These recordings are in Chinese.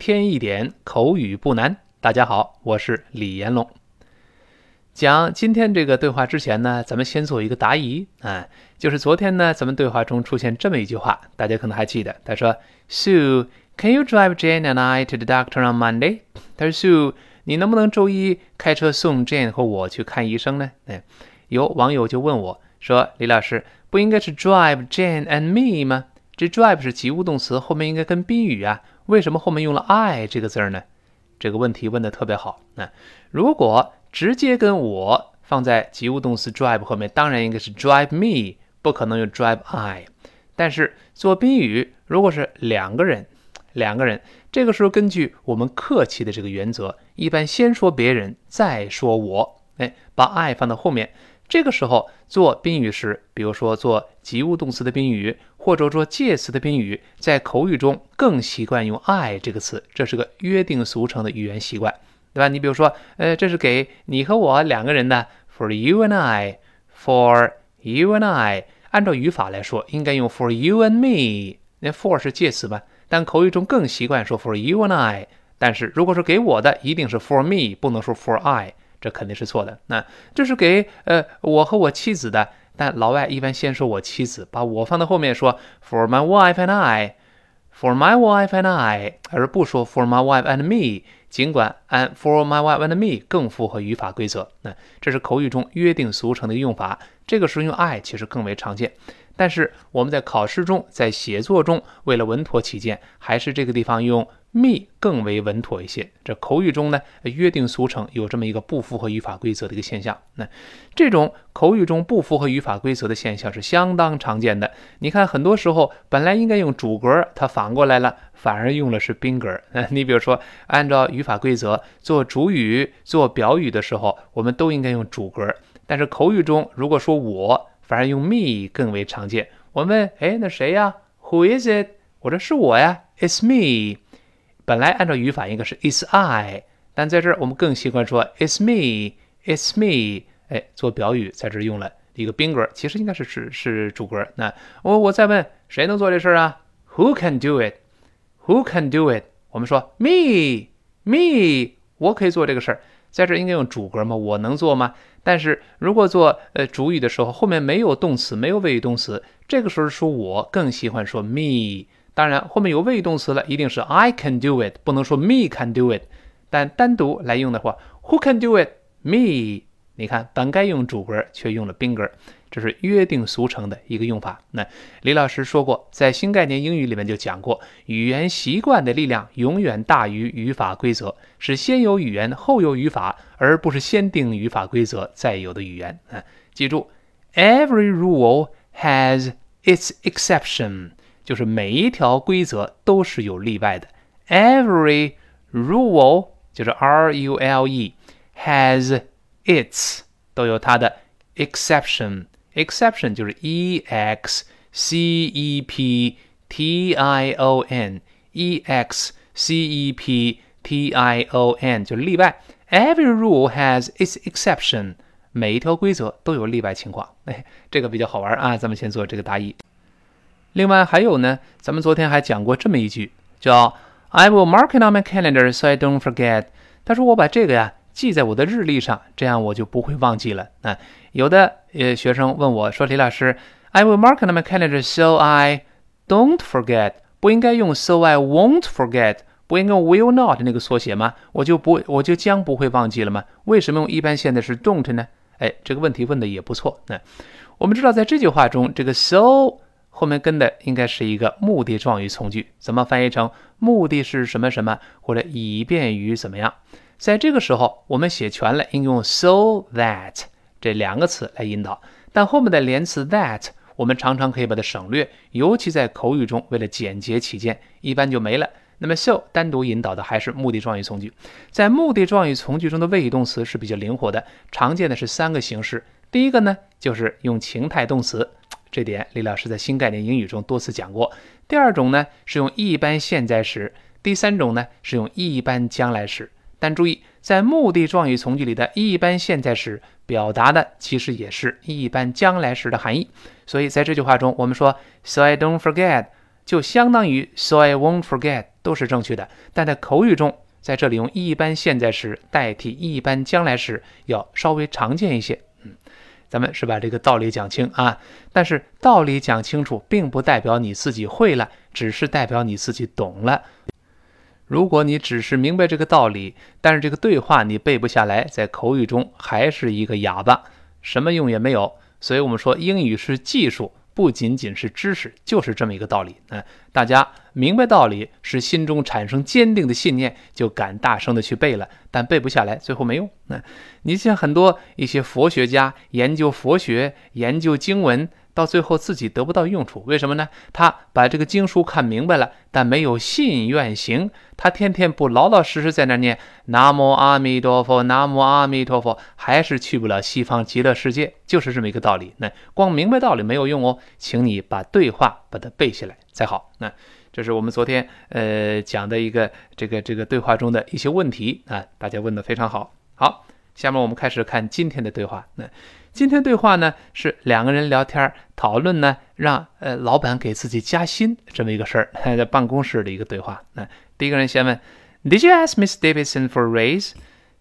添一点口语不难。大家好，我是李延龙。讲今天这个对话之前呢，咱们先做一个答疑啊，就是昨天呢，咱们对话中出现这么一句话，大家可能还记得，他说：“Sue, can you drive Jane and I to the doctor on Monday？” 他说：“Sue，你能不能周一开车送 Jane 和我去看医生呢？”哎，有网友就问我说：“李老师，不应该是 drive Jane and me 吗？这 drive 是及物动词，后面应该跟宾语啊。”为什么后面用了 I 这个字儿呢？这个问题问的特别好。那如果直接跟我放在及物动词 drive 后面，当然应该是 drive me，不可能用 drive I。但是做宾语，如果是两个人，两个人，这个时候根据我们客气的这个原则，一般先说别人，再说我。哎，把 I 放到后面。这个时候做宾语时，比如说做及物动词的宾语，或者说介词的宾语，在口语中更习惯用 I 这个词，这是个约定俗成的语言习惯，对吧？你比如说，呃，这是给你和我两个人的，For you and I，For you and I，按照语法来说，应该用 For you and me，那 For 是介词嘛？但口语中更习惯说 For you and I，但是如果说给我的，一定是 For me，不能说 For I。这肯定是错的。那这是给呃我和我妻子的，但老外一般先说我妻子，把我放到后面说 for my wife and I，for my wife and I，而不说 for my wife and me。尽管按 for my wife and me 更符合语法规则，那这是口语中约定俗成的用法。这个时候用 I 其实更为常见。但是我们在考试中，在写作中，为了稳妥起见，还是这个地方用 me 更为稳妥一些。这口语中呢，约定俗成有这么一个不符合语法规则的一个现象。那这种口语中不符合语法规则的现象是相当常见的。你看，很多时候本来应该用主格，它反过来了，反而用了是宾格。你比如说，按照语法规则做主语、做表语的时候，我们都应该用主格。但是口语中，如果说我。反而用 me 更为常见。我问，哎，那谁呀？Who is it？我说是我呀，It's me。本来按照语法应该是 It's I，但在这儿我们更习惯说 It's me，It's me。哎，做表语在这儿用了一个宾格，其实应该是是是主格。那我我再问，谁能做这事儿啊？Who can do it？Who can do it？我们说 me，me，我可以做这个事儿。在这儿应该用主格吗？我能做吗？但是如果做呃主语的时候，后面没有动词，没有谓语动词，这个时候说我更喜欢说 me。当然后面有谓语动词了，一定是 I can do it，不能说 me can do it。但单独来用的话，Who can do it？Me。你看，本该用主格，却用了宾格。这是约定俗成的一个用法。那李老师说过，在新概念英语里面就讲过，语言习惯的力量永远大于语法规则，是先有语言后有语法，而不是先定语法规则再有的语言。啊，记住，every rule has its exception，就是每一条规则都是有例外的。every rule 就是 R U L E has its 都有它的 exception。exception 就是 e x c e p t i o n，e x c e p t i o n 就是例外。Every rule has its exception，每一条规则都有例外情况。哎，这个比较好玩啊，咱们先做这个答疑。 另外还有呢，咱们昨天还讲过这么一句，叫 I will mark it on my calendar so I don't forget。他说我把这个呀。记在我的日历上，这样我就不会忘记了。啊，有的呃学生问我说：“李老师，I will mark it on my calendar so I don't forget。不应该用 so I won't forget，不应该用 will not 那个缩写吗？我就不我就将不会忘记了吗？为什么用一般现在时 don't 呢？哎，这个问题问的也不错。那我们知道，在这句话中，这个 so 后面跟的应该是一个目的状语从句，怎么翻译成目的是什么什么，或者以便于怎么样？在这个时候，我们写全了，应用 so that 这两个词来引导。但后面的连词 that，我们常常可以把它省略，尤其在口语中，为了简洁起见，一般就没了。那么 so 单独引导的还是目的状语从句。在目的状语从句中的谓语动词是比较灵活的，常见的是三个形式。第一个呢，就是用情态动词，这点李老师在新概念英语中多次讲过。第二种呢，是用一般现在时。第三种呢，是用一般将来时。但注意，在目的状语从句里的一般现在时表达的其实也是一般将来时的含义。所以在这句话中，我们说 “so I don't forget”，就相当于 so I won't forget 都是正确的，但在口语中，在这里用一般现在时代替一般将来时要稍微常见一些。嗯，咱们是把这个道理讲清啊，但是道理讲清楚，并不代表你自己会了，只是代表你自己懂了。如果你只是明白这个道理，但是这个对话你背不下来，在口语中还是一个哑巴，什么用也没有。所以我们说，英语是技术。不仅仅是知识，就是这么一个道理。嗯，大家明白道理，是心中产生坚定的信念，就敢大声的去背了。但背不下来，最后没用。那你像很多一些佛学家研究佛学、研究经文。到最后自己得不到用处，为什么呢？他把这个经书看明白了，但没有信愿行。他天天不老老实实在那念南无阿弥陀佛，南无阿弥陀佛，还是去不了西方极乐世界，就是这么一个道理。那光明白道理没有用哦，请你把对话把它背下来才好。那这是我们昨天呃讲的一个这个这个对话中的一些问题啊，大家问的非常好。好，下面我们开始看今天的对话。那。今天对话呢是两个人聊天讨论呢，让呃老板给自己加薪这么一个事儿，在办公室的一个对话。那第一个人先问：Did you ask Miss Davidson for raise？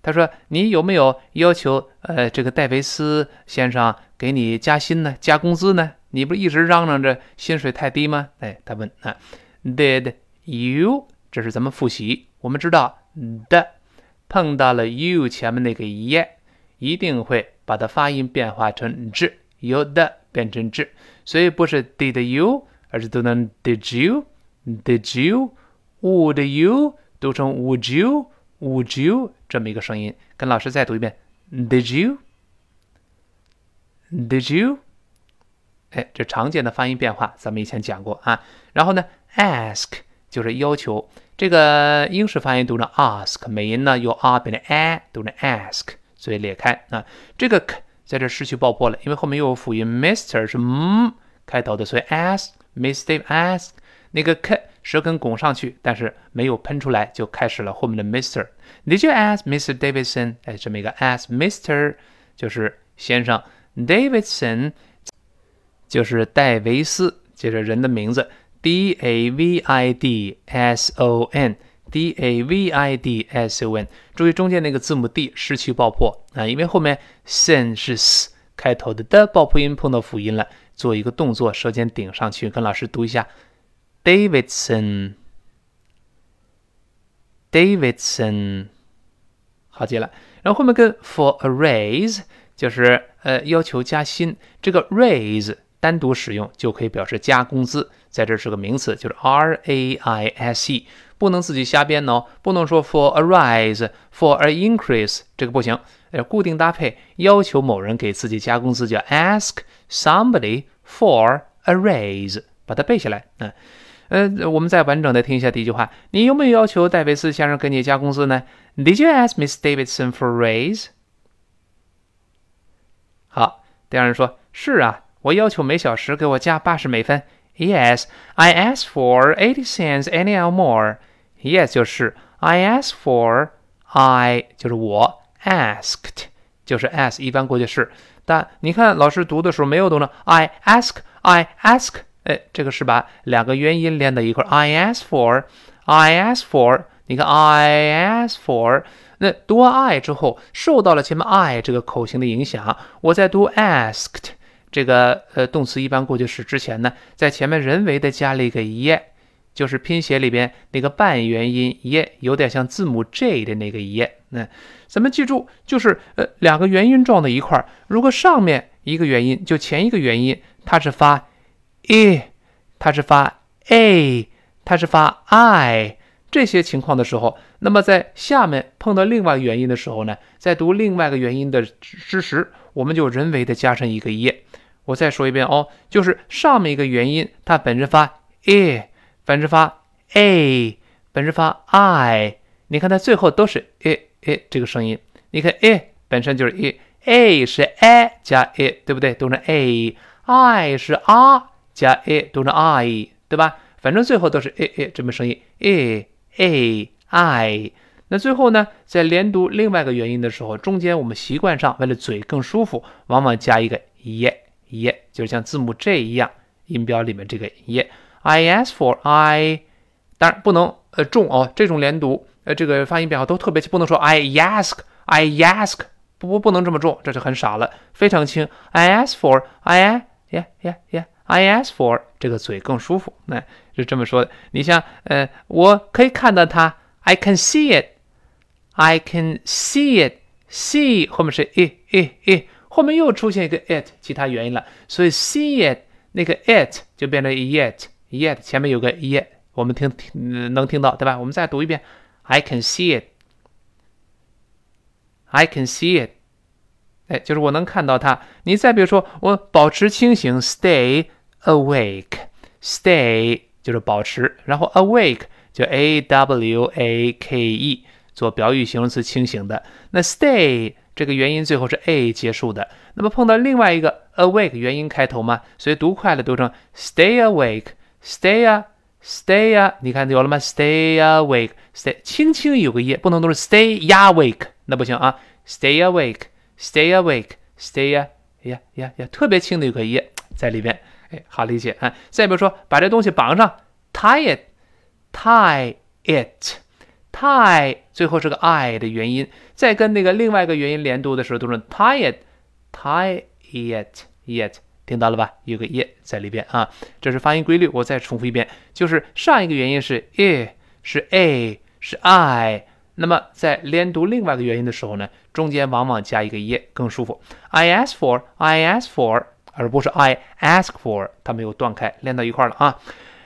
他说：“你有没有要求呃这个戴维斯先生给你加薪呢？加工资呢？你不是一直嚷嚷着薪水太低吗？”哎，他问啊：Did you？这是咱们复习，我们知道的碰到了 you 前面那个 e，一定会。把它发音变化成 z，有的变成 z，所以不是 did you，而是读成 did you，did you，would you 读成 would you，would you 这么一个声音。跟老师再读一遍，did you，did you，哎，这常见的发音变化，咱们以前讲过啊。然后呢，ask 就是要求，这个英式发音读成 ask，美音呢由 r 变成 a，读成 ask。所以裂开啊，这个 k 在这失去爆破了，因为后面又有辅音 Mister 是 m 开头的，所以 ask Mr. ask 那个 k 舌根拱上去，但是没有喷出来，就开始了后面的 Mister。Did you ask Mr. Davidson？哎，这么一个 ask Mr 就是先生，Davidson 就是戴维斯，接着人的名字 D A V I D S O N。D A V I D S O N，注意中间那个字母 D 失去爆破啊，因为后面 sen 是 s 开头的的爆破音碰到辅音了，做一个动作，舌尖顶上去，跟老师读一下，Davidson，Davidson，好记了。然后后面跟 for a raise 就是呃要求加薪，这个 raise 单独使用就可以表示加工资，在这是个名词，就是 R A I S E。不能自己瞎编哦，不能说 for a rise，for an increase，这个不行。呃，固定搭配，要求某人给自己加工资，叫 ask somebody for a raise，把它背下来。嗯，呃，我们再完整的听一下第一句话：你有没有要求戴维斯先生给你加工资呢？Did you ask Miss Davidson for a raise？好，第二人说：是啊，我要求每小时给我加八十美分。Yes, I ask for eighty cents an hour more. Yes 就是 I ask for I 就是我 asked 就是 ask 一般过去式，但你看老师读的时候没有读呢。I ask I ask 哎，这个是把两个元音连在一块。I ask for I ask for 你看 I ask for 那读完 I 之后受到了前面 I 这个口型的影响，我在读 asked 这个呃动词一般过去式之前呢，在前面人为的加了一个 ye。就是拼写里边那个半元音 e，，有点像字母 J 的那个耶。那咱们记住，就是呃两个元音撞到一块儿，如果上面一个元音就前一个元音它是发 e，它是发 a，它是发 i 这些情况的时候，那么在下面碰到另外元音的时候呢，在读另外一个元音的之时，我们就人为的加上一个 e。我再说一遍哦，就是上面一个元音它本身发 e。本身发 a，本身发 i，你看它最后都是 a a 这个声音。你看 a 本身就是 a，a 是 a 加 a，对不对？读成 a，i 是 r 加 a，读成 i，对吧？反正最后都是 a a 这么声音 a a i。那最后呢，在连读另外一个元音的时候，中间我们习惯上为了嘴更舒服，往往加一个 ye ye，就像字母 j 一样，音标里面这个 ye。I ask for I，当然不能呃重哦，这种连读呃这个发音变化都特别轻，不能说 I ask I ask，不不不能这么重，这就很傻了，非常轻。I ask for I yeah yeah yeah I ask for 这个嘴更舒服，那是这么说的。你像呃，我可以看到它，I can see it，I can see it，see 后面是 e e e 后面又出现一个 it，其他原因了，所以 see it 那个 it 就变成 yet。yet 前面有个 yet，我们听听能听到对吧？我们再读一遍，I can see it，I can see it，哎，就是我能看到它。你再比如说，我保持清醒，stay awake，stay 就是保持，然后 awake 就 a w a k e 做表语形容词，清醒的。那 stay 这个元音最后是 a 结束的，那么碰到另外一个 awake 元音开头嘛，所以读快了读成 stay awake。Stay 啊，Stay 啊，你看有了吗？Stay awake，Stay 轻轻有个音，不能都是 Stay awake，那不行啊。Stay awake，Stay awake，Stay 呀呀呀呀，特别轻的有个音在里边，哎，好理解啊。再比如说，把这东西绑上，Tie it，Tie it it，Tie 最后是个 i 的元音，再跟那个另外一个元音连读的时候，都是 Tie it，Tie it，it。听到了吧？有个 e 在里边啊，这是发音规律。我再重复一遍，就是上一个元音是 e，是 a，是 i。那么在连读另外一个元音的时候呢，中间往往加一个 e 更舒服。I ask for，I ask for，而不是 I ask for，它没有断开，连到一块了啊。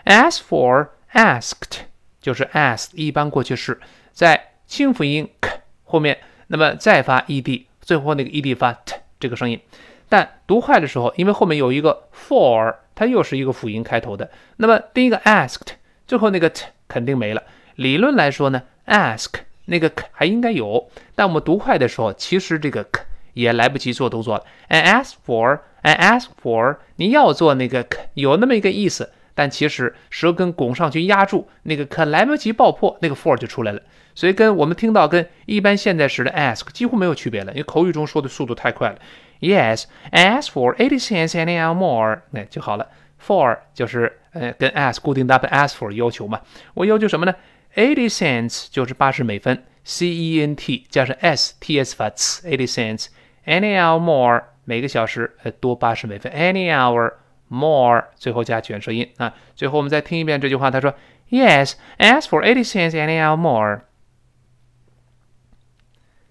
Ask for，asked，就是 ask 一般过去式，在清辅音 k 后面，那么再发 ed，最后那个 ed 发 t 这个声音。但读快的时候，因为后面有一个 for，它又是一个辅音开头的。那么第一个 asked，最后那个 t 肯定没了。理论来说呢，ask 那个 k 还应该有，但我们读快的时候，其实这个 k 也来不及做动作了。I ask for，I ask for，你要做那个 k 有那么一个意思，但其实舌根拱上去压住那个可来不及爆破，那个 for 就出来了。所以跟我们听到跟一般现在时的 ask 几乎没有区别了，因为口语中说的速度太快了。Yes, ask for eighty cents an hour more，那就好了。For 就是呃跟 ask 固定搭配 ask for 要求嘛。我要求什么呢？Eighty cents 就是八十美分，C E N T 加上 S T S 发 eighty cents，any hour more 每个小时呃多八十美分，any hour more 最后加卷舌音啊。最后我们再听一遍这句话，他说：“Yes, as for eighty cents an hour more。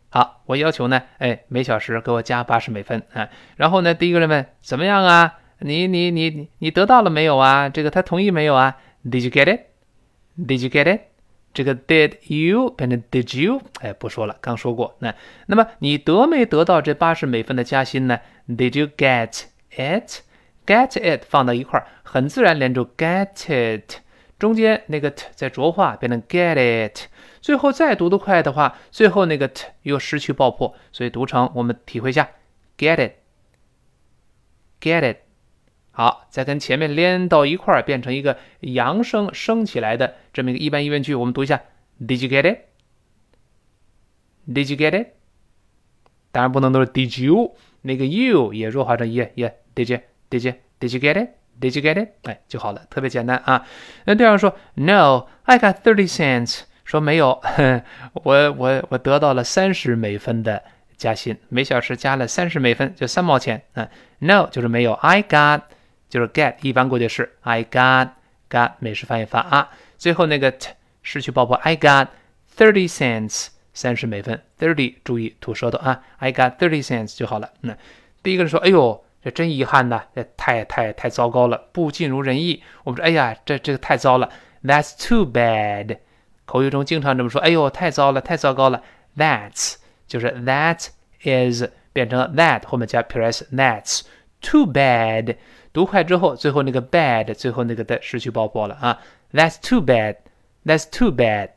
好，我要求呢，哎，每小时给我加八十美分啊。然后呢，第一个人问怎么样啊？你你你你你得到了没有啊？这个他同意没有啊？Did you get it? Did you get it? 这个 Did you 变成 Did you？哎，不说了，刚说过。那那么你得没得到这八十美分的加薪呢？Did you get it? Get it 放到一块儿，很自然连住 get it，中间那个 t 在浊化，变成 get it。最后再读得快的话，最后那个 t 又失去爆破，所以读成我们体会一下，get it，get it。好，再跟前面连到一块儿，变成一个扬声升起来的这么一个一般疑问句，我们读一下，Did you get it？Did you get it？当然不能都是 Did you，那个 you 也弱化成 yeah yeah did you？Did you？Did you get it？Did you get it？哎，就好了，特别简单啊。那对方说，No，I got thirty cents。说没有，我我我得到了三十美分的加薪，每小时加了三十美分，就三毛钱。嗯，no 就是没有，I got 就是 get 一般过去式，I got got 美式发音法啊，最后那个 t 失去爆破，I got thirty cents 三十美分，thirty 注意吐舌头啊，I got thirty cents 就好了。那第一个人说，哎呦，这真遗憾呐，这太太太糟糕了，不尽如人意。我们说，哎呀，这这个太糟了，That's too bad。口语中经常这么说：“哎呦，太糟了，太糟糕了。” That's 就是 that is 变成 that 后面加 ps。That's too bad。读快之后，最后那个 bad 最后那个的失去爆破了啊。That's too bad。That's too bad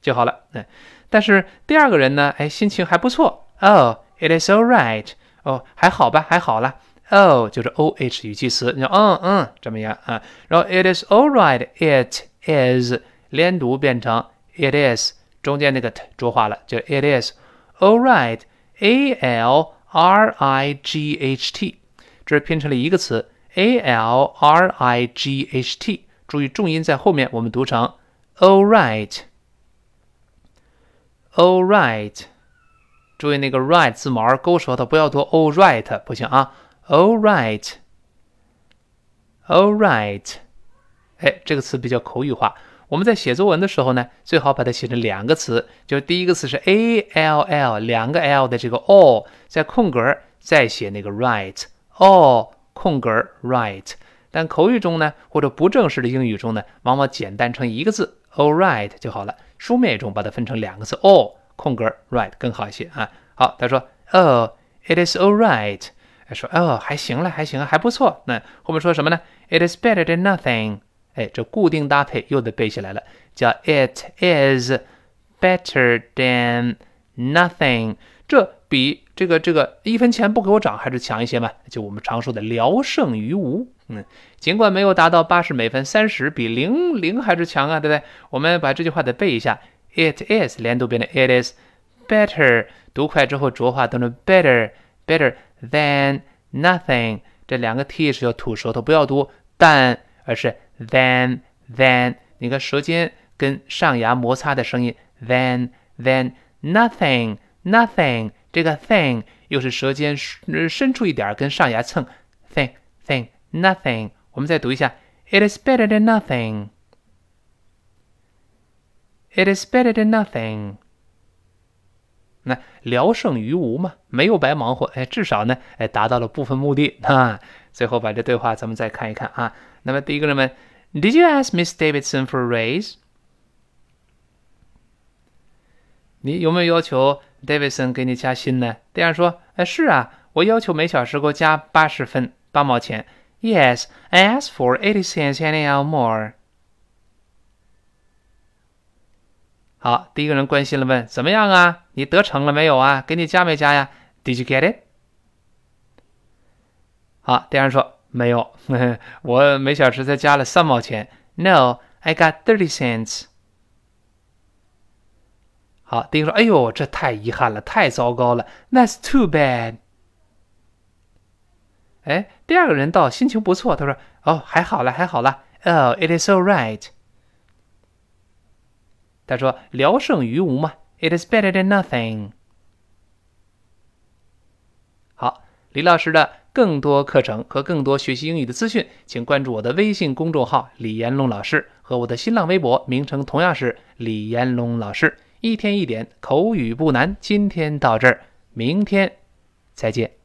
就好了。嗯，但是第二个人呢，哎，心情还不错。Oh, it is all right。哦，还好吧，还好了。Oh 就是 o h 语气词，你说嗯嗯怎么样啊？然后 it is all right。It is 连读变成。It is 中间那个 t 浊化了，就 It is all right. A L R I G H T，这是拼成了一个词。A L R I G H T 注意重音在后面，我们读成 all right，all right。注意那个 right 字母 r 勾舌头，不要读 all right，不行啊 ，all right，all right。哎，这个词比较口语化。我们在写作文的时候呢，最好把它写成两个词，就是第一个词是 a l l，两个 l 的这个 all，在空格再写那个 right，all 空格 right。但口语中呢，或者不正式的英语中呢，往往简单成一个字 all right 就好了。书面中把它分成两个字 all 空格 right 更好一些啊。好，他说，Oh it is all right。他说哦还行了，还行，还不错。那后面说什么呢？It is better than nothing。哎，这固定搭配又得背下来了，叫 It is better than nothing。这比这个这个一分钱不给我涨还是强一些嘛？就我们常说的聊胜于无。嗯，尽管没有达到八十美分三十，比零零还是强啊，对不对？我们把这句话得背一下：It is 连读变成 It is better，读快之后浊化都成 better better than nothing。这两个 t 是要吐舌头，不要读但，而是。Then, then，你看舌尖跟上牙摩擦的声音。Then, then, nothing, nothing，这个 thing 又是舌尖伸出一点跟上牙蹭。Thing, thing, nothing。我们再读一下。It is better than nothing. It is better than nothing. 那聊胜于无嘛，没有白忙活，哎，至少呢，哎，达到了部分目的 啊。最后把这对话咱们再看一看啊。那么第一个人问，Did you ask Miss Davidson for a raise？你有没有要求 Davidson 给你加薪呢？对方说，哎，是啊，我要求每小时给我加八十分，八毛钱。Yes, I asked for eighty cents an hour more. 好，第一个人关心了，问怎么样啊？你得逞了没有啊？给你加没加呀？Did you get it？好，第二人说没有，我每小时才加了三毛钱。No，I got thirty cents。好，第一个说，哎呦，这太遗憾了，太糟糕了。That's too bad。哎，第二个人倒心情不错，他说，哦，还好了，还好了。Oh，it is all right。他说：“聊胜于无嘛，It is better than nothing。”好，李老师的更多课程和更多学习英语的资讯，请关注我的微信公众号“李延龙老师”和我的新浪微博，名称同样是“李延龙老师”。一天一点口语不难，今天到这儿，明天再见。